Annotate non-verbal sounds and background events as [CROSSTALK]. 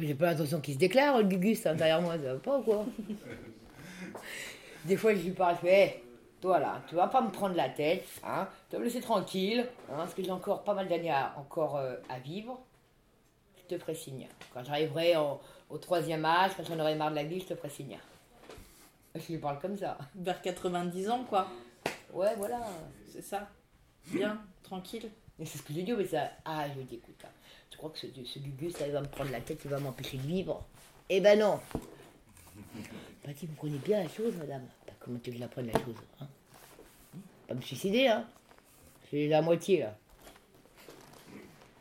J'ai pas l'intention qu'il se déclare, le Gugus, à l'intérieur de moi, ça va pas ou quoi Des fois, je lui parle, je fais, Hé, toi là, tu vas pas me prendre la tête, hein, tu vas me laisser tranquille, hein, parce que j'ai encore pas mal d'années à, encore euh, à vivre. Je te ferai signe. Quand j'arriverai au, troisième âge, quand j'en aurai marre de la vie, je te ferai signe. Je lui parle comme ça. Vers 90 ans, quoi. Ouais, voilà. C'est ça. Bien, tranquille. Et c'est ce que j'ai dit, mais ça. Ah, je lui dis, écoute, hein, tu crois que ce, ce Gugus, ça, il va me prendre la tête, il va m'empêcher de vivre? Eh ben non [LAUGHS] Bah, vous prenez bien la chose, madame. Bah, comment tu veux que je la prenne, la chose hein? Pas me suicider, hein? J'ai la moitié, là.